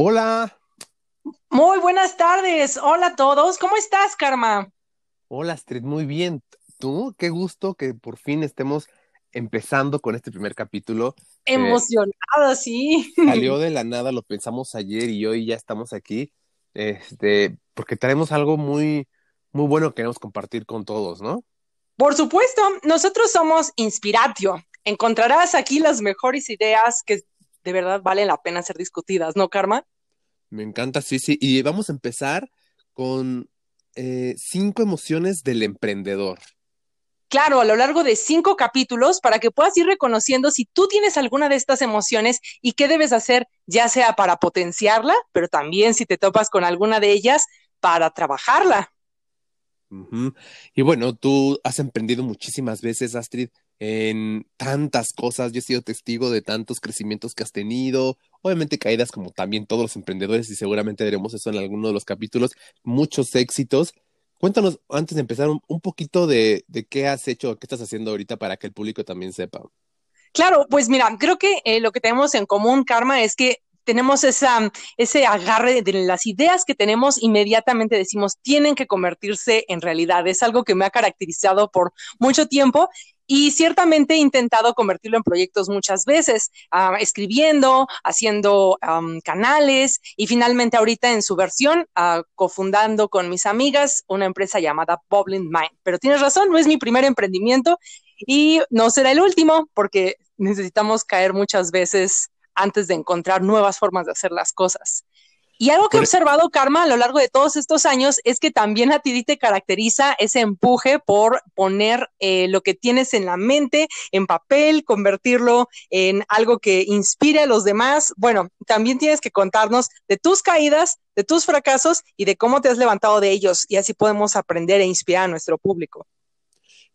Hola. Muy buenas tardes. Hola a todos. ¿Cómo estás, Karma? Hola, Astrid. Muy bien. ¿Tú? Qué gusto que por fin estemos empezando con este primer capítulo. Emocionada, sí. Salió de la nada, lo pensamos ayer y hoy ya estamos aquí. Este, porque tenemos algo muy, muy bueno que queremos compartir con todos, ¿no? Por supuesto, nosotros somos Inspiratio. Encontrarás aquí las mejores ideas que de verdad valen la pena ser discutidas, ¿no, Karma? Me encanta, sí, sí. Y vamos a empezar con eh, cinco emociones del emprendedor. Claro, a lo largo de cinco capítulos para que puedas ir reconociendo si tú tienes alguna de estas emociones y qué debes hacer, ya sea para potenciarla, pero también si te topas con alguna de ellas, para trabajarla. Y bueno, tú has emprendido muchísimas veces, Astrid, en tantas cosas. Yo he sido testigo de tantos crecimientos que has tenido, obviamente caídas como también todos los emprendedores y seguramente veremos eso en alguno de los capítulos, muchos éxitos. Cuéntanos, antes de empezar, un, poquito de, qué has hecho, qué estás haciendo ahorita para que el público también sepa. Claro, pues mira, creo que eh, lo que tenemos en común, Karma, es que tenemos esa, ese agarre de las ideas que tenemos, inmediatamente decimos, tienen que convertirse en realidad. Es algo que me ha caracterizado por mucho tiempo y ciertamente he intentado convertirlo en proyectos muchas veces, ah, escribiendo, haciendo canales y finalmente ahorita en su versión, uh, cofundando con mis amigas una empresa llamada Bubbling Mind. Pero tienes razón, no es mi primer emprendimiento y no será el último porque necesitamos caer muchas veces antes de encontrar nuevas formas de hacer las cosas. Y algo que he observado, Karma, a lo largo de todos estos años es que también a ti te caracteriza ese empuje por poner eh, lo que tienes en la mente en papel, convertirlo en algo que inspire a los demás. Bueno, también tienes que contarnos de tus caídas, de tus fracasos y de cómo te has levantado de ellos y así podemos aprender e inspirar a nuestro público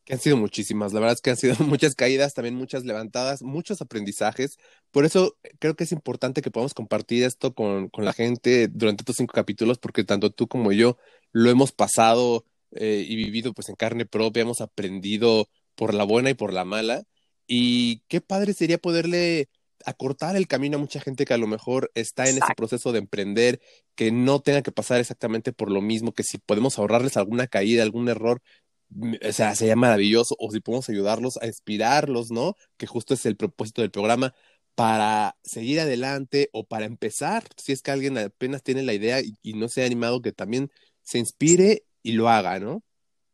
que han sido muchísimas, la verdad es que han sido muchas caídas, también muchas levantadas, muchos aprendizajes. Por eso creo que es importante que podamos compartir esto con, con la gente durante estos cinco capítulos, porque tanto tú como yo lo hemos pasado eh, y vivido pues en carne propia, hemos aprendido por la buena y por la mala. Y qué padre sería poderle acortar el camino a mucha gente que a lo mejor está en ese proceso de emprender, que no tenga que pasar exactamente por lo mismo, que si podemos ahorrarles alguna caída, algún error, o sea, sería maravilloso, o si podemos ayudarlos a inspirarlos, ¿no? Que justo es el propósito del programa, para seguir adelante o para empezar, si es que alguien apenas tiene la idea y, no se ha animado, que también se inspire y lo haga, ¿no?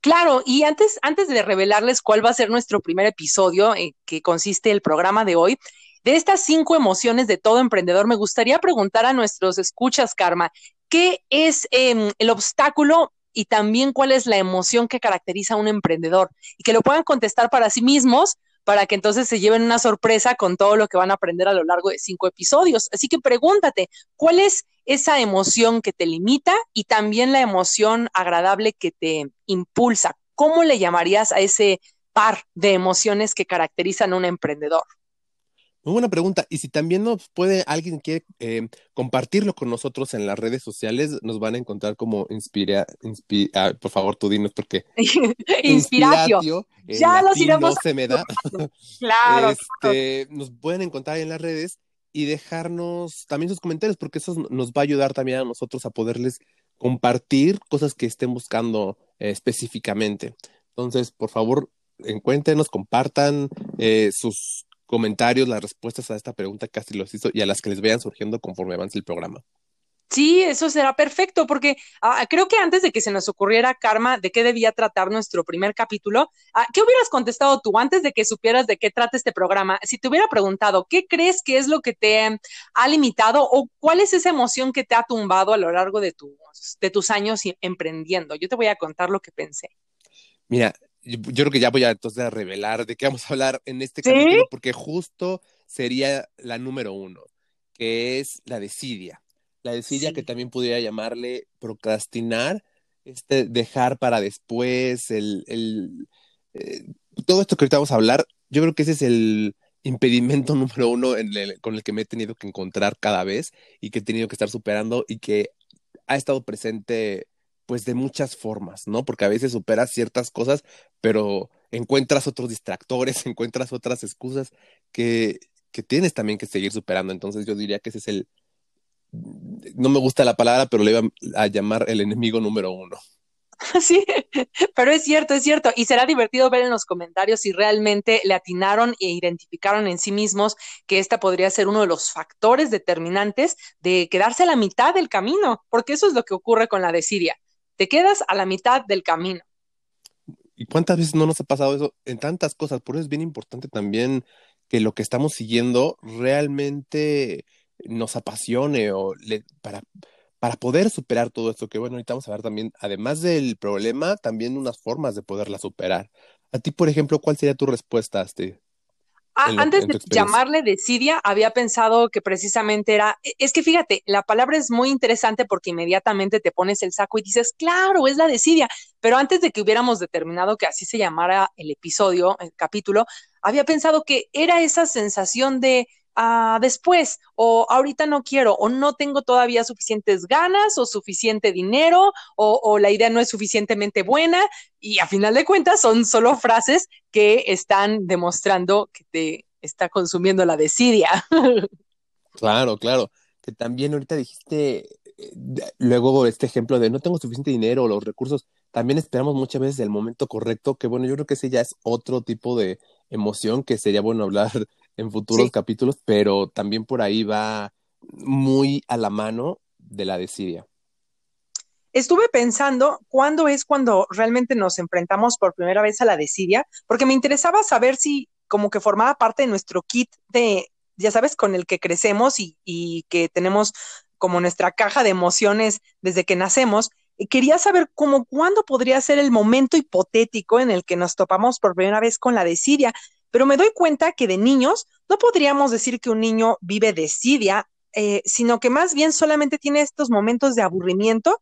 Claro, y antes, antes de revelarles cuál va a ser nuestro primer episodio, en que consiste el programa de hoy, de estas cinco emociones de todo emprendedor, me gustaría preguntar a nuestros escuchas, Karma, ¿qué es em, el obstáculo y también cuál es la emoción que caracteriza a un emprendedor y que lo puedan contestar para sí mismos para que entonces se lleven una sorpresa con todo lo que van a aprender a lo largo de cinco episodios. Así que pregúntate, ¿cuál es esa emoción que te limita y también la emoción agradable que te impulsa? ¿Cómo le llamarías a ese par de emociones que caracterizan a un emprendedor? Muy buena pregunta. Y si también nos puede, alguien quiere eh, compartirlo con nosotros en las redes sociales, nos van a encontrar como Inspira, ah, por favor, tú dinos porque Inspiratio. Ya los iremos. No se me da. claro, este, Nos pueden encontrar en las redes y dejarnos también sus comentarios, porque eso nos va a ayudar también a nosotros a poderles compartir cosas que estén buscando eh, específicamente. Entonces, por favor, encuéntrenos, compartan eh, sus comentarios, las respuestas a esta pregunta casi los hizo y a las que les vayan surgiendo conforme avance el programa. Sí, eso será perfecto, porque ah, creo que antes de que se nos ocurriera, Karma, de qué debía tratar nuestro primer capítulo, ah, ¿qué hubieras contestado tú antes de que supieras de qué trata este programa? Si te hubiera preguntado, ¿qué crees que es lo que te ha limitado o cuál es esa emoción que te ha tumbado a lo largo de, tus, de tus años emprendiendo? Yo te voy a contar lo que pensé. Mira, yo, creo que ya voy a entonces a revelar de qué vamos a hablar en este capítulo, porque justo sería la número uno, que es la desidia. La desidia que también pudiera llamarle procrastinar, este dejar para después, el, el eh, todo esto que ahorita vamos a hablar, yo creo que ese es el impedimento número uno con el que me he tenido que encontrar cada vez y que he tenido que estar superando y que ha estado presente pues de muchas formas, ¿no? Porque a veces superas ciertas cosas, pero encuentras otros distractores, encuentras otras excusas que, que tienes también que seguir superando. Entonces yo diría que ese es el, no me gusta la palabra, pero le iba a llamar el enemigo número uno. Sí, pero es cierto, es cierto. Y será divertido ver en los comentarios si realmente le atinaron e identificaron en sí mismos que esta podría ser uno de los factores determinantes de quedarse a la mitad del camino, porque eso es lo que ocurre con la desidia. Te quedas a la mitad del camino. ¿Y cuántas veces no nos ha pasado eso en tantas cosas? Por eso es bien importante también que lo que estamos siguiendo realmente nos apasione o para para poder superar todo esto, que bueno, ahorita vamos a también, además del problema, también unas formas de poderla superar. A ti, por ejemplo, ¿cuál sería tu respuesta Ah, antes de llamarle desidia, había pensado que precisamente era, e, es que fíjate, la palabra es muy interesante porque inmediatamente te pones el saco y dices, claro, es la desidia, pero antes de que hubiéramos determinado que así se llamara el episodio, el capítulo, había pensado que era esa sensación de, después, o ahorita no quiero, o no tengo todavía suficientes ganas, o suficiente dinero, o, la idea no es suficientemente buena, y a final de cuentas son solo frases que están demostrando que te está consumiendo la desidia. Claro, claro. Que también ahorita dijiste, eh, luego este ejemplo de no tengo suficiente dinero o los recursos, también esperamos muchas veces el momento correcto, que bueno, yo creo que ese ya es otro tipo de emoción que sería bueno hablar en futuros capítulos, pero también por ahí va muy a la mano de la desidia. Estuve pensando cuándo es cuando realmente nos enfrentamos por primera vez a la desidia, porque me interesaba saber si como que formaba parte de nuestro kit de, ya sabes, con el que crecemos y, y que tenemos como nuestra caja de emociones desde que nacemos. Y quería saber cómo, cuándo podría ser el momento hipotético en el que nos topamos por primera vez con la desidia pero me doy cuenta que de niños no podríamos decir que un niño vive desidia, eh, sino que más bien solamente tiene estos momentos de aburrimiento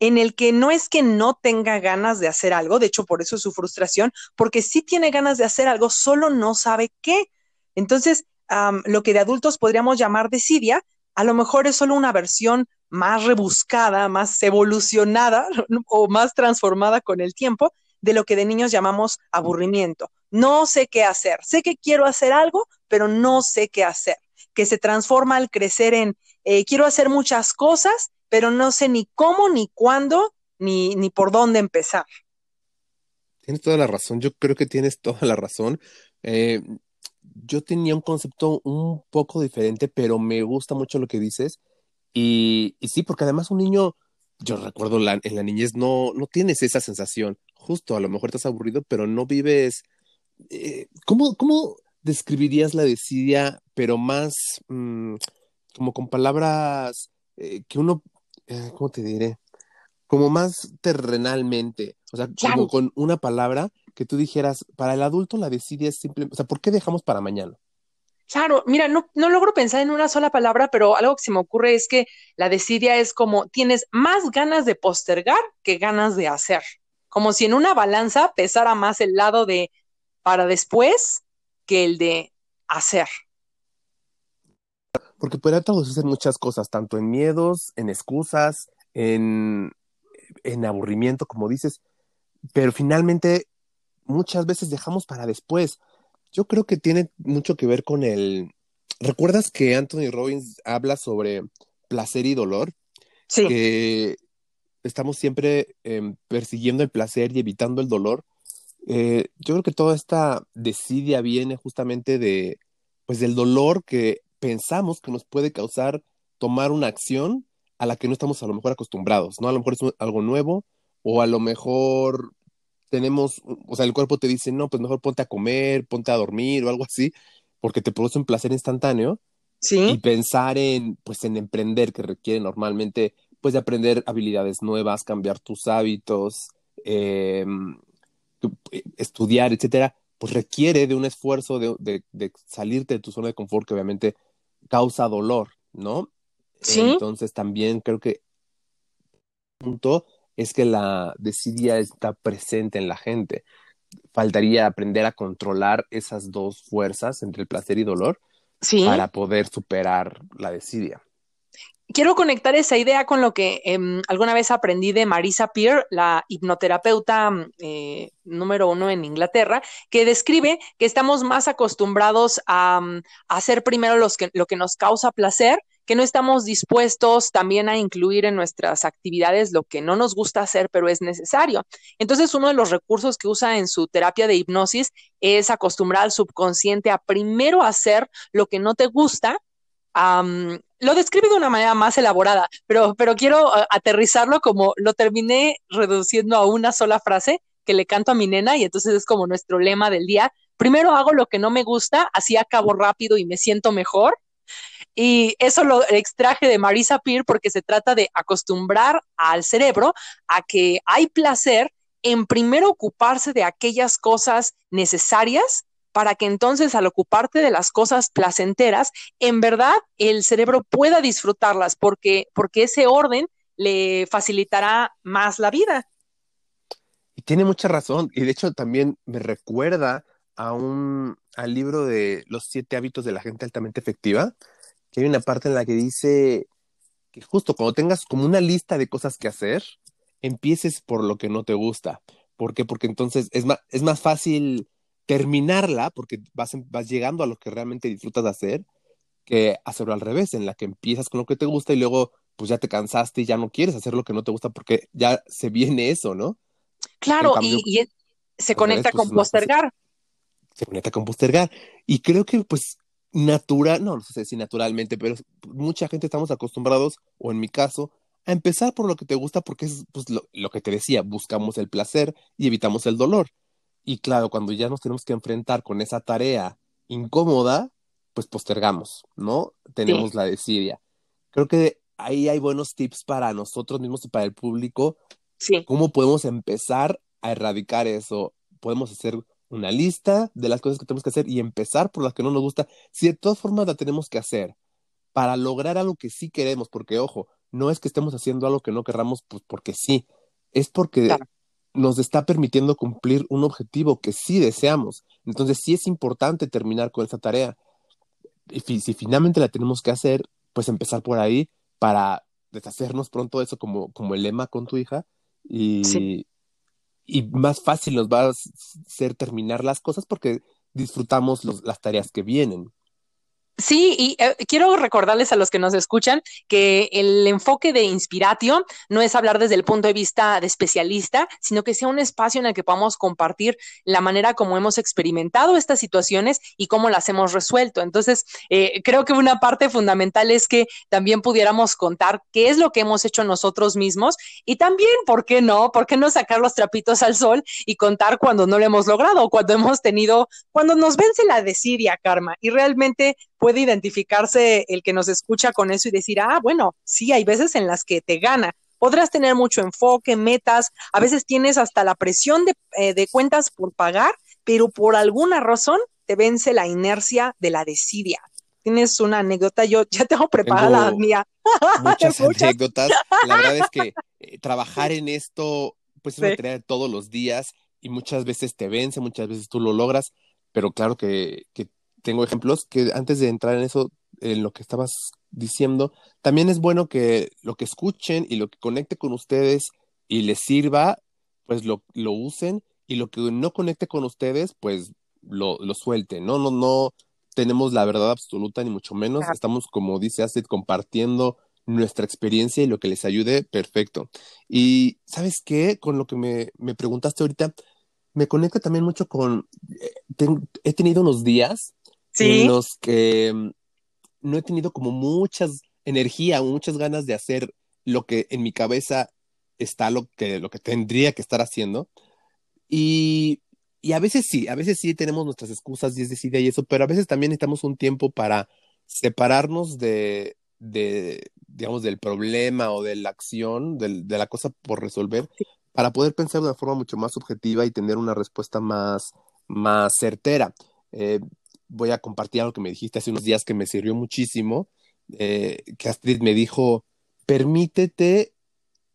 en el que no es que no tenga ganas de hacer algo, de hecho por eso es su frustración, porque sí tiene ganas de hacer algo, solo no sabe qué. Entonces, lo que de adultos podríamos llamar desidia, a lo mejor es solo una versión más rebuscada, más evolucionada o más transformada con el tiempo de lo que de niños llamamos aburrimiento no sé qué hacer, sé que quiero hacer algo, pero no sé qué hacer, que se transforma al crecer en, eh, quiero hacer muchas cosas, pero no sé ni cómo, ni cuándo, ni, ni por dónde empezar. Tienes toda la razón, yo creo que tienes toda la razón. Eh, yo tenía un concepto un poco diferente, pero me gusta mucho lo que dices. Y, sí, porque además un niño, yo recuerdo en la niñez no, no tienes esa sensación. Justo, a lo mejor estás aburrido, pero no vives eh, ¿cómo, ¿cómo, describirías la desidia, pero más mm, como con palabras eh, que uno, eh, ¿cómo te diré? Como más terrenalmente, o sea, como con una palabra que tú dijeras, para el adulto la desidia es simple, o sea, ¿por qué dejamos para mañana? Claro, mira, no, no logro pensar en una sola palabra, pero algo que se me ocurre es que la desidia es como tienes más ganas de postergar que ganas de hacer. Como si en una balanza pesara más el lado de para después que el de hacer. Porque puede traducirse en muchas cosas, tanto en miedos, en excusas, en, en aburrimiento, como dices, pero finalmente muchas veces dejamos para después. Yo creo que tiene mucho que ver con el... ¿Recuerdas que Anthony Robbins habla sobre placer y dolor? Sí. Que estamos siempre em, persiguiendo el placer y evitando el dolor. Eh, yo creo que toda esta desidia viene justamente de, pues del dolor que pensamos que nos puede causar tomar una acción a la que no estamos a lo mejor acostumbrados, ¿no? A lo mejor es algo nuevo o a lo mejor tenemos, o sea, el cuerpo te dice, no, pues mejor ponte a comer, ponte a dormir o algo así, porque te produce un placer instantáneo. Sí. Y pensar en, pues, en emprender, que requiere normalmente, pues, de aprender habilidades nuevas, cambiar tus hábitos, eh, eh, estudiar, etcétera, pues requiere de un esfuerzo de, salirte de tu zona de confort que obviamente causa dolor, ¿no? Sí. Entonces también creo que el punto es que la desidia está presente en la gente. Faltaría aprender a controlar esas dos fuerzas entre el placer y dolor para poder superar la desidia quiero conectar esa idea con lo que em, alguna vez aprendí de Marisa Peer, la hipnoterapeuta eh, número uno en Inglaterra, que describe que estamos más acostumbrados a, mm, hacer primero los que, lo que nos causa placer que no estamos dispuestos también a incluir en nuestras actividades lo que no nos gusta hacer, pero es necesario. Entonces, uno de los recursos que usa en su terapia de hipnosis es acostumbrar al subconsciente a primero hacer lo que no te gusta. Lo describe de una manera más elaborada, pero, pero quiero aterrizarlo como lo terminé reduciendo a una sola frase que le canto a mi nena y entonces es como nuestro lema del día. Primero hago lo que no me gusta, así acabo rápido y me siento mejor. Y eso lo extraje de Marisa Peer porque se trata de acostumbrar al cerebro a que hay placer en primero ocuparse de aquellas cosas necesarias para que entonces al ocuparte de las cosas placenteras, en verdad el cerebro pueda disfrutarlas porque, porque ese orden le facilitará más la vida. Y tiene mucha razón. Y de hecho también me recuerda a un, al libro de Los siete hábitos de la gente altamente efectiva, que hay una parte en la que dice que justo cuando tengas como una lista de cosas que hacer, empieces por lo que no te gusta. ¿Por qué? Porque entonces es más, es más fácil terminarla, porque vas, vas llegando a lo que realmente disfrutas de hacer, que hacerlo al revés, en la que empiezas con lo que te gusta y luego pues ya te cansaste y ya no quieres hacer lo que no te gusta porque ya se viene eso, ¿no? Claro, y, se conecta con postergar. Se conecta con postergar. Y creo que, pues, natural, no, no sé si naturalmente, pero mucha gente estamos acostumbrados, o en mi caso, a empezar por lo que te gusta porque es pues, lo, que te decía, buscamos el placer y evitamos el dolor. Y claro, cuando ya nos tenemos que enfrentar con esa tarea incómoda, pues postergamos, ¿no? Tenemos la desidia. Creo que ahí hay buenos tips para nosotros mismos y para el público ¿Cómo podemos empezar a erradicar eso? Podemos hacer una lista de las cosas que tenemos que hacer y empezar por las que no nos gusta. Si de todas formas la tenemos que hacer para lograr algo que sí queremos, porque ojo, no es que estemos haciendo algo que no querramos pues porque sí, es porque nos está permitiendo cumplir un objetivo que sí deseamos. Entonces sí es importante terminar con esa tarea. Y si finalmente la tenemos que hacer, pues empezar por ahí para deshacernos pronto de eso como, como el lema con tu hija y, y más fácil nos va a ser terminar las cosas porque disfrutamos las tareas que vienen. Sí, y eh, quiero recordarles a los que nos escuchan que el enfoque de Inspiratio no es hablar desde el punto de vista de especialista, sino que sea un espacio en el que podamos compartir la manera como hemos experimentado estas situaciones y cómo las hemos resuelto. Entonces, eh, creo que una parte fundamental es que también pudiéramos contar qué es lo que hemos hecho nosotros mismos y también, ¿por qué no? ¿Por qué no sacar los trapitos al sol y contar cuando no lo hemos logrado, cuando hemos tenido, cuando nos vence la desidia, Karma, y realmente puede identificarse el que nos escucha con eso y decir, ah, bueno, sí, hay veces en las que te gana. Podrás tener mucho enfoque, metas, a veces tienes hasta la presión de, eh, cuentas por pagar, pero por alguna razón te vence la inercia de la desidia. Tienes una anécdota, yo ya tengo preparada la mía. Muchas anécdotas. La verdad es que eh, trabajar en esto, pues es una tarea de todos los días y muchas veces te vence, muchas veces tú lo logras, pero claro que, que tengo ejemplos que antes de entrar en eso, en lo que estabas diciendo, también es bueno que lo que escuchen y lo que conecte con ustedes y les sirva, pues lo, lo usen y lo que no conecte con ustedes, pues lo, lo suelten, ¿no? No, no tenemos la verdad absoluta ni mucho menos, estamos, como dice Astrid, compartiendo nuestra experiencia y lo que les ayude, perfecto. Y, ¿sabes qué? Con lo que me, me preguntaste ahorita, me conecta también mucho con, eh, he tenido unos días en los que mm, no he tenido como muchas energía, muchas ganas de hacer lo que en mi cabeza está lo que, lo que tendría que estar haciendo. Y, y a veces sí, a veces sí tenemos nuestras excusas y es decir, y eso, pero a veces también necesitamos un tiempo para separarnos de, de digamos, del problema o de la acción, de, de la cosa por resolver, para poder pensar de una forma mucho más objetiva y tener una respuesta más, más certera. Eh, voy a compartir algo que me dijiste hace unos días que me sirvió muchísimo, eh, que Astrid me dijo, permítete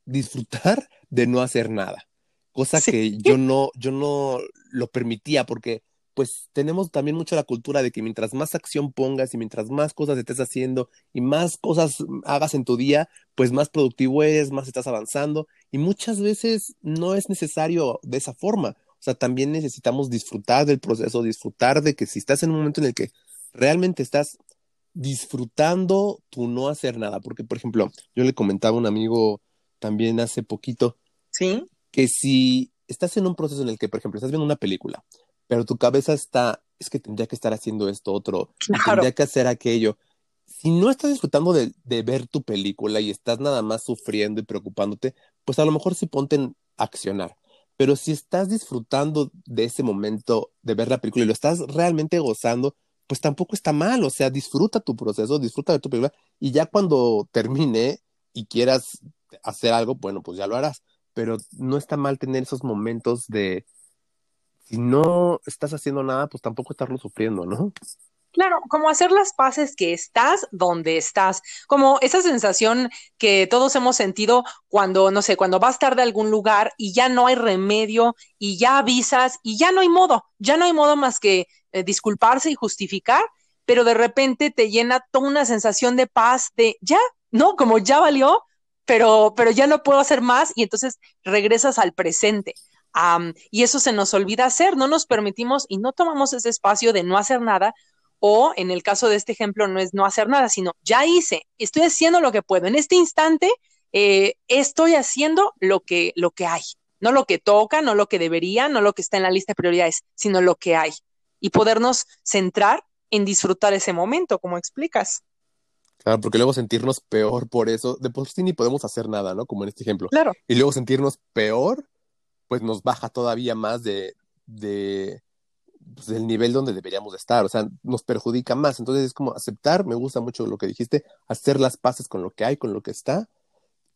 disfrutar de no hacer nada, cosa que yo no, yo no lo permitía porque pues tenemos también mucho la cultura de que mientras más acción pongas y mientras más cosas estés haciendo y más cosas hagas en tu día, pues más productivo eres, más estás avanzando y muchas veces no es necesario de esa forma. O sea, también necesitamos disfrutar del proceso, disfrutar de que si estás en un momento en el que realmente estás disfrutando tu no hacer nada, porque por ejemplo, yo le comentaba a un amigo también hace poquito, ¿Sí? que si estás en un proceso en el que, por ejemplo, estás viendo una película, pero tu cabeza está, es que tendría que estar haciendo esto otro, Claro. tendría que hacer aquello. Si no estás disfrutando de, de ver tu película y estás nada más sufriendo y preocupándote, pues a lo mejor sí ponte en accionar. Pero si estás disfrutando de ese momento de ver la película y lo estás realmente gozando, pues tampoco está mal. O sea, disfruta tu proceso, disfruta de tu película y ya cuando termine y quieras hacer algo, bueno, pues ya lo harás. Pero no está mal tener esos momentos de, si no estás haciendo nada, pues tampoco estarlo sufriendo, ¿no? Claro, como hacer las paces que estás donde estás, como esa sensación que todos hemos sentido cuando, no sé, cuando vas tarde a algún lugar y ya no hay remedio y ya avisas y ya no hay modo, ya no hay modo más que eh, disculparse y justificar, pero de repente te llena toda una sensación de paz de ya, ¿no? Como ya valió, pero, pero ya no puedo hacer más y entonces regresas al presente. Um, y eso se nos olvida hacer, no nos permitimos y no tomamos ese espacio de no hacer nada o en el caso de este ejemplo no es no hacer nada, sino ya hice, estoy haciendo lo que puedo. En este instante eh, estoy haciendo lo que, lo que hay, no lo que toca, no lo que debería, no lo que está en la lista de prioridades, sino lo que hay. Y podernos centrar en disfrutar ese momento, como explicas. Claro, porque luego sentirnos peor por eso, de por sí ni podemos hacer nada, ¿no? Como en este ejemplo. Claro. Y luego sentirnos peor, pues nos baja todavía más de, de pues, del nivel donde deberíamos de estar, o sea, nos perjudica más. Entonces es como aceptar, me gusta mucho lo que dijiste, hacer las paces con lo que hay, con lo que está,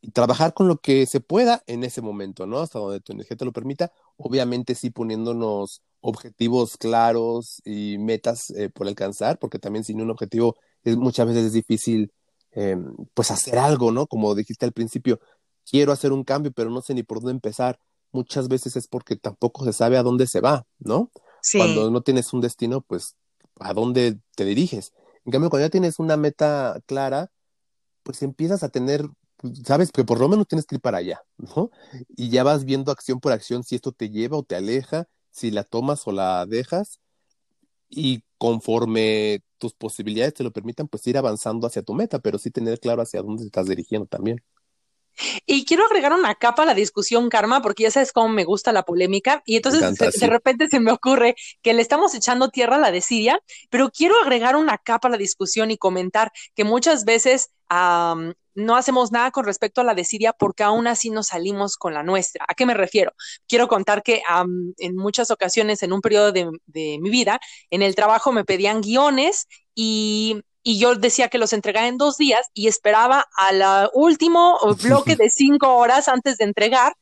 y trabajar con lo que se pueda en ese momento, ¿no? Hasta donde tu energía te lo permita. Obviamente sí poniéndonos objetivos claros y metas eh, por alcanzar, porque también sin un objetivo es, muchas veces es difícil, eh, pues hacer algo, ¿no? Como dijiste al principio, quiero hacer un cambio, pero no sé ni por dónde empezar. Muchas veces es porque tampoco se sabe a dónde se va, ¿no? Cuando no tienes un destino, pues, ¿a dónde te diriges? En cambio, cuando ya tienes una meta clara, pues empiezas a tener, pues, sabes que por lo menos tienes que ir para allá, ¿no? Y ya vas viendo acción por acción si esto te lleva o te aleja, si la tomas o la dejas, y conforme tus posibilidades te lo permitan, pues ir avanzando hacia tu meta, pero sí tener claro hacia dónde te estás dirigiendo también. Y quiero agregar una capa a la discusión, Karma, porque ya sabes cómo me gusta la polémica. Y entonces Me encanta, se- sí. de repente se me ocurre que le estamos echando tierra a la desidia, pero quiero agregar una capa a la discusión y comentar que muchas veces no hacemos nada con respecto a la desidia porque aún así nos salimos con la nuestra. ¿A qué me refiero? Quiero contar que en muchas ocasiones, en un periodo de, de mi vida, en el trabajo me pedían guiones y y yo decía que los entregaba en dos días y esperaba al último bloque de cinco horas antes de entregar,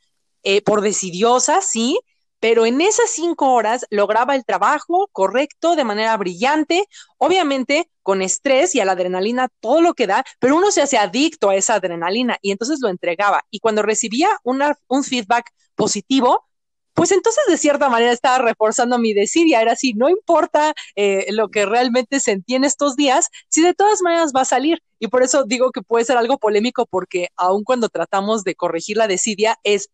eh, por decidiosa, sí, pero en esas cinco horas lograba el trabajo correcto, de manera brillante, obviamente con estrés y a la adrenalina, todo lo que da, pero uno se hace adicto a esa adrenalina y entonces lo entregaba. Y cuando recibía una, un feedback positivo, pues entonces de cierta manera estaba reforzando mi desidia, era así, no importa eh, lo que realmente sentí en estos días, si de todas maneras va a salir. Y por eso digo que puede ser algo polémico porque aun cuando tratamos de corregir la desidia es,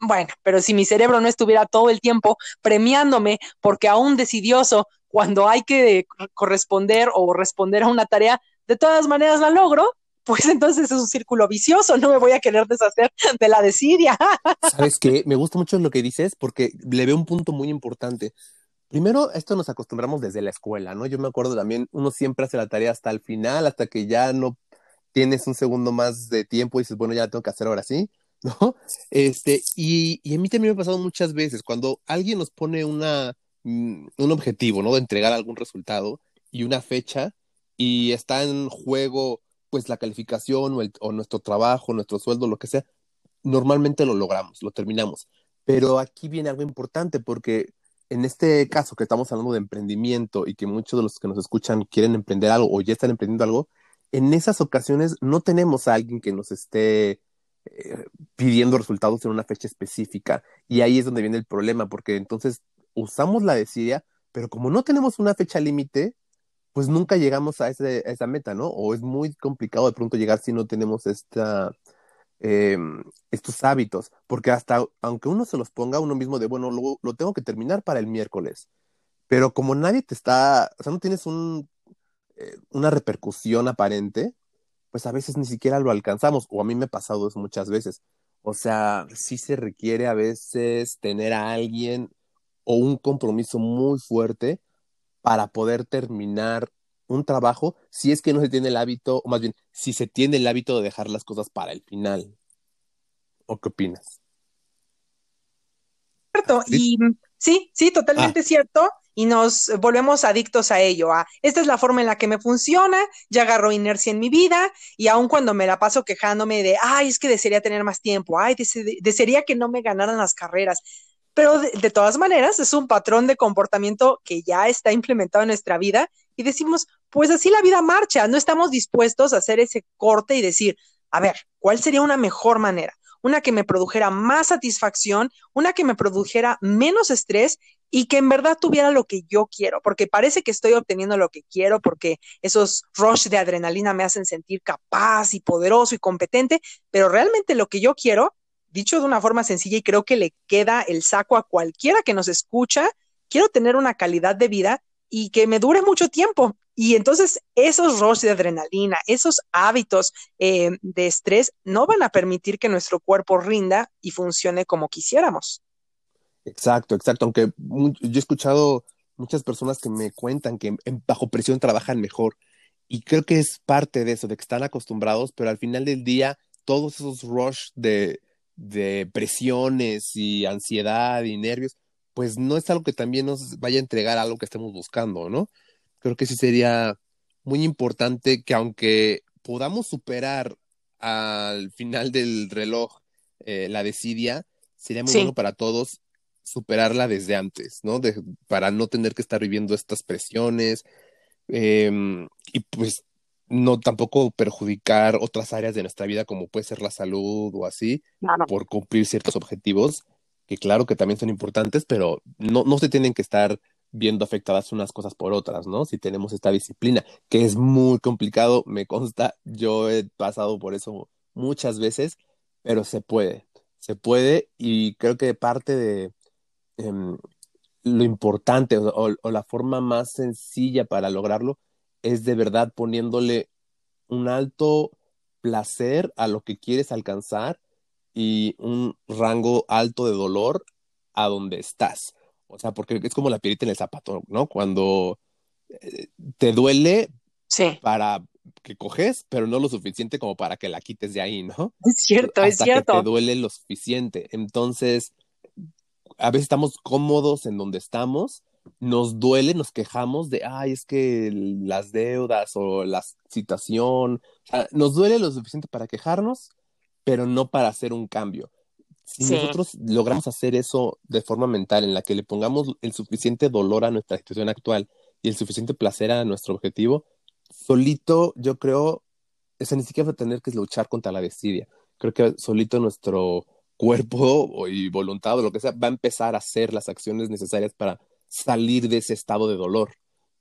bueno, pero si mi cerebro no estuviera todo el tiempo premiándome porque aún decidioso, cuando hay que corresponder o responder a una tarea, de todas maneras la logro, pues entonces es un círculo vicioso, no me voy a querer deshacer de la desidia. ¿Sabes qué? Me gusta mucho lo que dices porque le veo un punto muy importante. Primero, esto nos acostumbramos desde la escuela, ¿no? Yo me acuerdo también, uno siempre hace la tarea hasta el final, hasta que ya no tienes un segundo más de tiempo y dices, bueno, ya la tengo que hacer ahora sí, ¿no? Este, y, y a mí también me ha pasado muchas veces, cuando alguien nos pone una, mm, un objetivo, ¿no? De entregar algún resultado y una fecha y está en juego, pues, la calificación o, nuestro trabajo, nuestro sueldo, lo que sea, normalmente lo logramos, lo terminamos. Pero aquí viene algo importante porque en este caso que estamos hablando de emprendimiento y que muchos de los que nos escuchan quieren emprender algo o ya están emprendiendo algo, en esas ocasiones no tenemos a alguien que nos esté eh, pidiendo resultados en una fecha específica. Y ahí es donde viene el problema, porque entonces usamos la desidia, pero como no tenemos una fecha límite, pues nunca llegamos a, ese, esa meta, ¿no? O es muy complicado de pronto llegar si no tenemos esta, eh, estos hábitos, porque hasta aunque uno se los ponga uno mismo de, bueno, lo, lo, tengo que terminar para el miércoles, pero como nadie te está, o sea, no tienes un, eh, una repercusión aparente, pues a veces ni siquiera lo alcanzamos, o a mí me ha pasado eso muchas veces. O sea, sí se requiere a veces tener a alguien o un compromiso muy fuerte para poder terminar un trabajo si es que no se tiene el hábito, o más bien, si se tiene el hábito de dejar las cosas para el final. ¿O qué opinas? Cierto, y sí, sí, totalmente ah. cierto y nos volvemos adictos a ello. A, esta es la forma en la que me funciona, ya agarro inercia en mi vida y aun cuando me la paso quejándome de, ay, es que desearía tener más tiempo, ay, desearía que no me ganaran las carreras. Pero de, todas maneras es un patrón de comportamiento que ya está implementado en nuestra vida y decimos, pues así la vida marcha, no estamos dispuestos a hacer ese corte y decir, a ver, ¿cuál sería una mejor manera? Una que me produjera más satisfacción, una que me produjera menos estrés y que en verdad tuviera lo que yo quiero, porque parece que estoy obteniendo lo que quiero, porque esos rush de adrenalina me hacen sentir capaz y poderoso y competente, pero realmente lo que yo quiero, dicho de una forma sencilla y creo que le queda el saco a cualquiera que nos escucha, quiero tener una calidad de vida y que me dure mucho tiempo. Y entonces esos rush de adrenalina, esos hábitos eh, de estrés no van a permitir que nuestro cuerpo rinda y funcione como quisiéramos. Exacto, exacto. Aunque yo he escuchado muchas personas que me cuentan que bajo presión trabajan mejor. Y creo que es parte de eso, de que están acostumbrados, pero al final del día, todos esos rush de, de presiones y ansiedad y nervios, pues no es algo que también nos vaya a entregar algo que estemos buscando, ¿no? Creo que sí sería muy importante que aunque podamos superar al final del reloj eh, la desidia, sería muy bueno para todos superarla desde antes, ¿no? De, para no tener que estar viviendo estas presiones em, y pues no tampoco perjudicar otras áreas de nuestra vida como puede ser la salud o así por cumplir ciertos objetivos que claro que también son importantes, pero no, no se tienen que estar viendo afectadas unas cosas por otras, ¿no? Si tenemos esta disciplina, que es muy complicado, me consta, yo he pasado por eso muchas veces, pero se puede, se puede y creo que parte de, Em, lo importante o, la forma más sencilla para lograrlo es de verdad poniéndole un alto placer a lo que quieres alcanzar y un rango alto de dolor a donde estás. O sea, porque es como la pirita en el zapato, ¿no? Cuando eh, te duele para que coges, pero no lo suficiente como para que la quites de ahí, ¿no? Es cierto, es cierto. Que te duele lo suficiente. Entonces, a veces estamos cómodos en donde estamos, nos duele, nos quejamos de, ay, es que las deudas o la situación, nos duele lo suficiente para quejarnos, pero no para hacer un cambio. Si nosotros logramos hacer eso de forma mental, en la que le pongamos el suficiente dolor a nuestra situación actual y el suficiente placer a nuestro objetivo, solito, yo creo, eso ni siquiera va a tener que luchar contra la desidia. Creo que solito nuestro cuerpo y voluntad o lo que sea, va a empezar a hacer las acciones necesarias para salir de ese estado de dolor.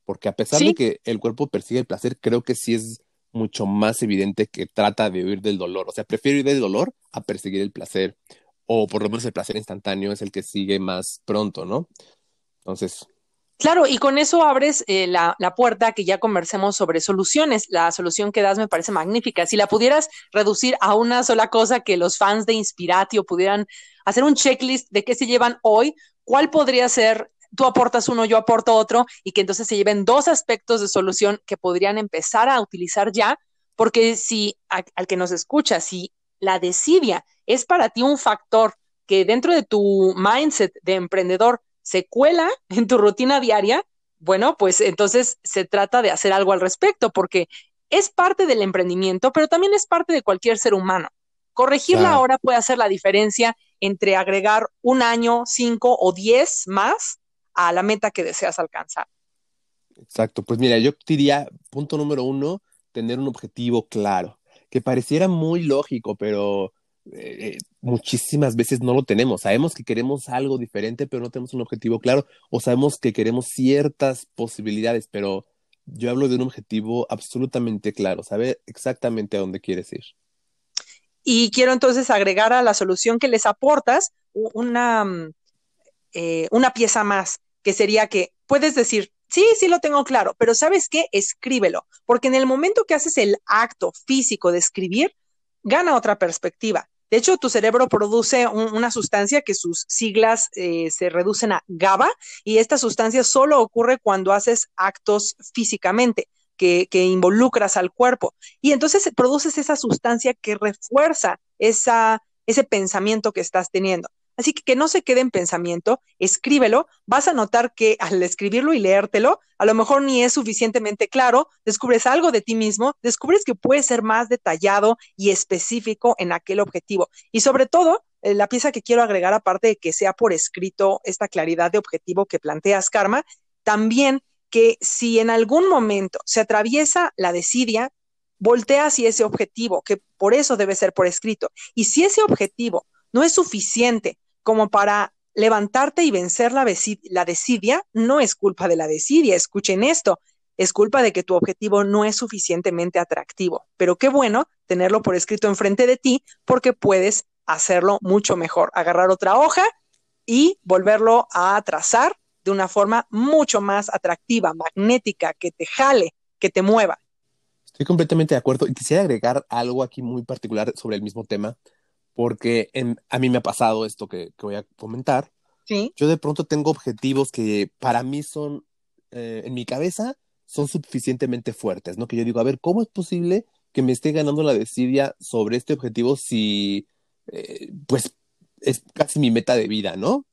Porque a pesar de que el cuerpo persigue el placer, creo que sí es mucho más evidente que trata de huir del dolor. O sea, prefiero ir del dolor a perseguir el placer. O por lo menos el placer instantáneo es el que sigue más pronto, ¿no? Entonces, Claro, y con eso abres eh, la, la, puerta que ya conversemos sobre soluciones. La solución que das me parece magnífica. Si la pudieras reducir a una sola cosa que los fans de Inspiratio pudieran hacer un checklist de qué se llevan hoy, ¿cuál podría ser? Tú aportas uno, yo aporto otro, y que entonces se lleven dos aspectos de solución que podrían empezar a utilizar ya, porque si al que nos escucha, si la desidia es para ti un factor que dentro de tu mindset de emprendedor se cuela en tu rutina diaria, bueno, pues entonces se trata de hacer algo al respecto, porque es parte del emprendimiento, pero también es parte de cualquier ser humano. Corregirla ahora puede hacer la diferencia entre agregar un año, cinco o diez más a la meta que deseas alcanzar. Exacto, pues mira, yo diría, punto número uno, tener un objetivo claro, que pareciera muy lógico, pero eh, muchísimas veces no lo tenemos. Sabemos que queremos algo diferente, pero no tenemos un objetivo claro, o sabemos que queremos ciertas posibilidades, pero yo hablo de un objetivo absolutamente claro, saber exactamente a dónde quieres ir. Y quiero entonces agregar a la solución que les aportas una, mm, eh, una pieza más, que sería que puedes decir, Sí, sí lo tengo claro, pero ¿sabes qué? Escríbelo, porque en el momento que haces el acto físico de escribir, gana otra perspectiva. De hecho, tu cerebro produce una sustancia que sus siglas eh, se reducen a GABA y esta sustancia solo ocurre cuando haces actos físicamente. Que, que, involucras al cuerpo. Y entonces produces esa sustancia que refuerza esa, ese pensamiento que estás teniendo. Así que que no se quede en pensamiento, escríbelo, vas a notar que al escribirlo y leértelo, a lo mejor ni es suficientemente claro, descubres algo de ti mismo, descubres que puedes ser más detallado y específico en aquel objetivo. Y sobre todo, eh, la pieza que quiero agregar, aparte de que sea por escrito esta claridad de objetivo que planteas, Karma, también que si en algún momento se atraviesa la desidia, voltea hacia ese objetivo, que por eso debe ser por escrito. Y si ese objetivo no es suficiente como para levantarte y vencer la, la desidia, no es culpa de la desidia, escuchen esto, es culpa de que tu objetivo no es suficientemente atractivo. Pero qué bueno tenerlo por escrito enfrente de ti porque puedes hacerlo mucho mejor, agarrar otra hoja y volverlo a trazar de una forma mucho más atractiva, magnética, que te jale, que te mueva. Estoy completamente de acuerdo y quisiera agregar algo aquí muy particular sobre el mismo tema porque a mí me ha pasado esto que, voy a comentar. Sí. Yo de pronto tengo objetivos que para mí son, eh, en mi cabeza, son suficientemente fuertes, ¿no? Que yo digo, a ver, ¿cómo es posible que me esté ganando la desidia sobre este objetivo si, eh, pues, es casi mi meta de vida, ¿no?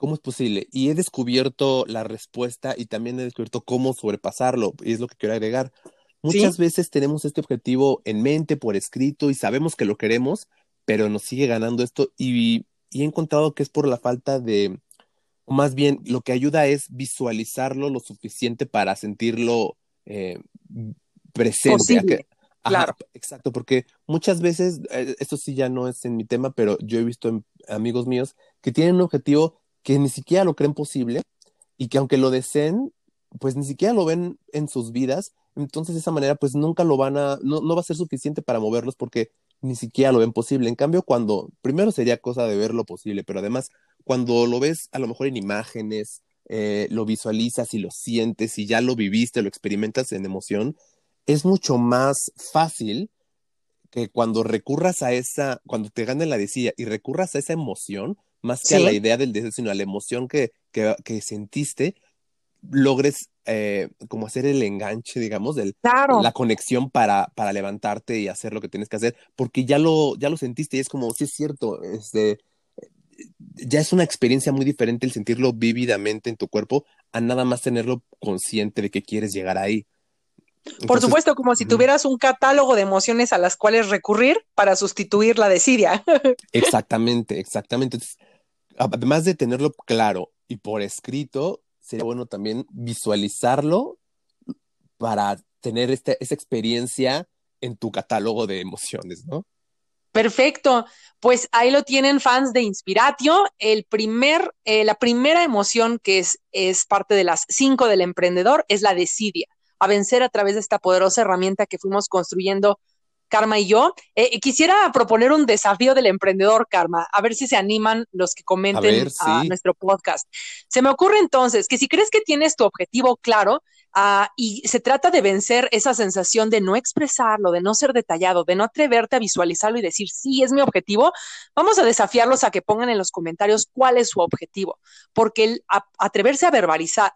¿Cómo es posible? Y he descubierto la respuesta y también he descubierto cómo sobrepasarlo, y es lo que quiero agregar. Muchas veces tenemos este objetivo en mente, por escrito, y sabemos que lo queremos, pero nos sigue ganando esto y, he encontrado que es por la falta de, o más bien lo que ayuda es visualizarlo lo suficiente para sentirlo eh, presente. claro. Exacto, porque muchas veces, eh, esto sí ya no es en mi tema, pero yo he visto amigos míos que tienen un objetivo que ni siquiera lo creen posible y que aunque lo deseen, pues ni siquiera lo ven en sus vidas entonces de esa manera pues nunca lo van a, no, no va a ser suficiente para moverlos porque ni siquiera lo ven posible. En cambio, cuando, primero sería cosa de verlo posible, pero además cuando lo ves a lo mejor en imágenes, eh, lo visualizas y lo sientes y ya lo viviste, lo experimentas en emoción, es mucho más fácil que cuando recurras a esa, cuando te gane la decía y recurras a esa emoción, más que a la idea del deseo, sino a la emoción que, que, que sentiste, logres eh, como hacer el enganche, digamos, del, la conexión para, para levantarte y hacer lo que tienes que hacer, porque ya lo, ya lo sentiste y es como, sí es cierto, este, ya es una experiencia muy diferente el sentirlo vívidamente en tu cuerpo a nada más tenerlo consciente de que quieres llegar ahí. Por supuesto, como si tuvieras un catálogo de emociones a las cuales recurrir para sustituir la desidia. exactamente, exactamente. además de tenerlo claro y por escrito, sería bueno también visualizarlo para tener este, esa experiencia en tu catálogo de emociones, ¿no? Perfecto. Pues ahí lo tienen fans de Inspiratio. El primer, eh, la primera emoción que es, es parte de las cinco del emprendedor es la desidia, a vencer a través de esta poderosa herramienta que fuimos construyendo Karma y yo. Eh, quisiera proponer un desafío del emprendedor, Karma, a ver si se animan los que comenten a, nuestro podcast. Se me ocurre entonces que si crees que tienes tu objetivo claro ah, y se trata de vencer esa sensación de no expresarlo, de no ser detallado, de no atreverte a visualizarlo y decir, sí, es mi objetivo, vamos a desafiarlos a que pongan en los comentarios cuál es su objetivo, porque el atreverse a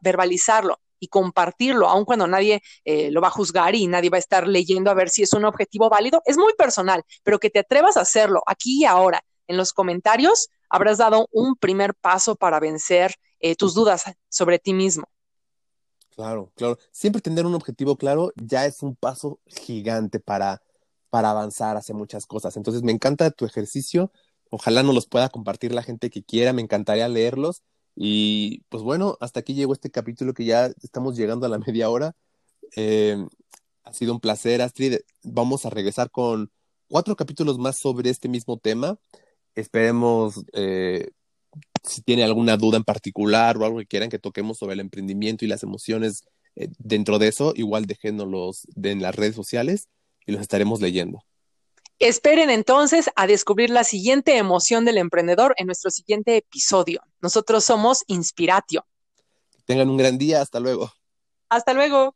verbalizarlo y compartirlo, aun cuando nadie eh, lo va a juzgar y nadie va a estar leyendo a ver si es un objetivo válido, es muy personal, pero que te atrevas a hacerlo aquí y ahora en los comentarios, habrás dado un primer paso para vencer eh, tus dudas sobre ti mismo. Claro, claro. Siempre tener un objetivo claro ya es un paso gigante para, para avanzar hacia muchas cosas. Entonces, me encanta tu ejercicio. Ojalá nos los pueda compartir la gente que quiera. Me encantaría leerlos. Y pues bueno, hasta aquí llegó este capítulo que ya estamos llegando a la media hora. Eh, ha sido un placer, Astrid. Vamos a regresar con cuatro capítulos más sobre este mismo tema. Esperemos, eh, si tiene alguna duda en particular o algo que quieran que toquemos sobre el emprendimiento y las emociones eh, dentro de eso, igual déjenoslos en las redes sociales y los estaremos leyendo. Esperen entonces a descubrir la siguiente emoción del emprendedor en nuestro siguiente episodio. Nosotros somos Inspiratio. Tengan un gran día. Hasta luego. Hasta luego.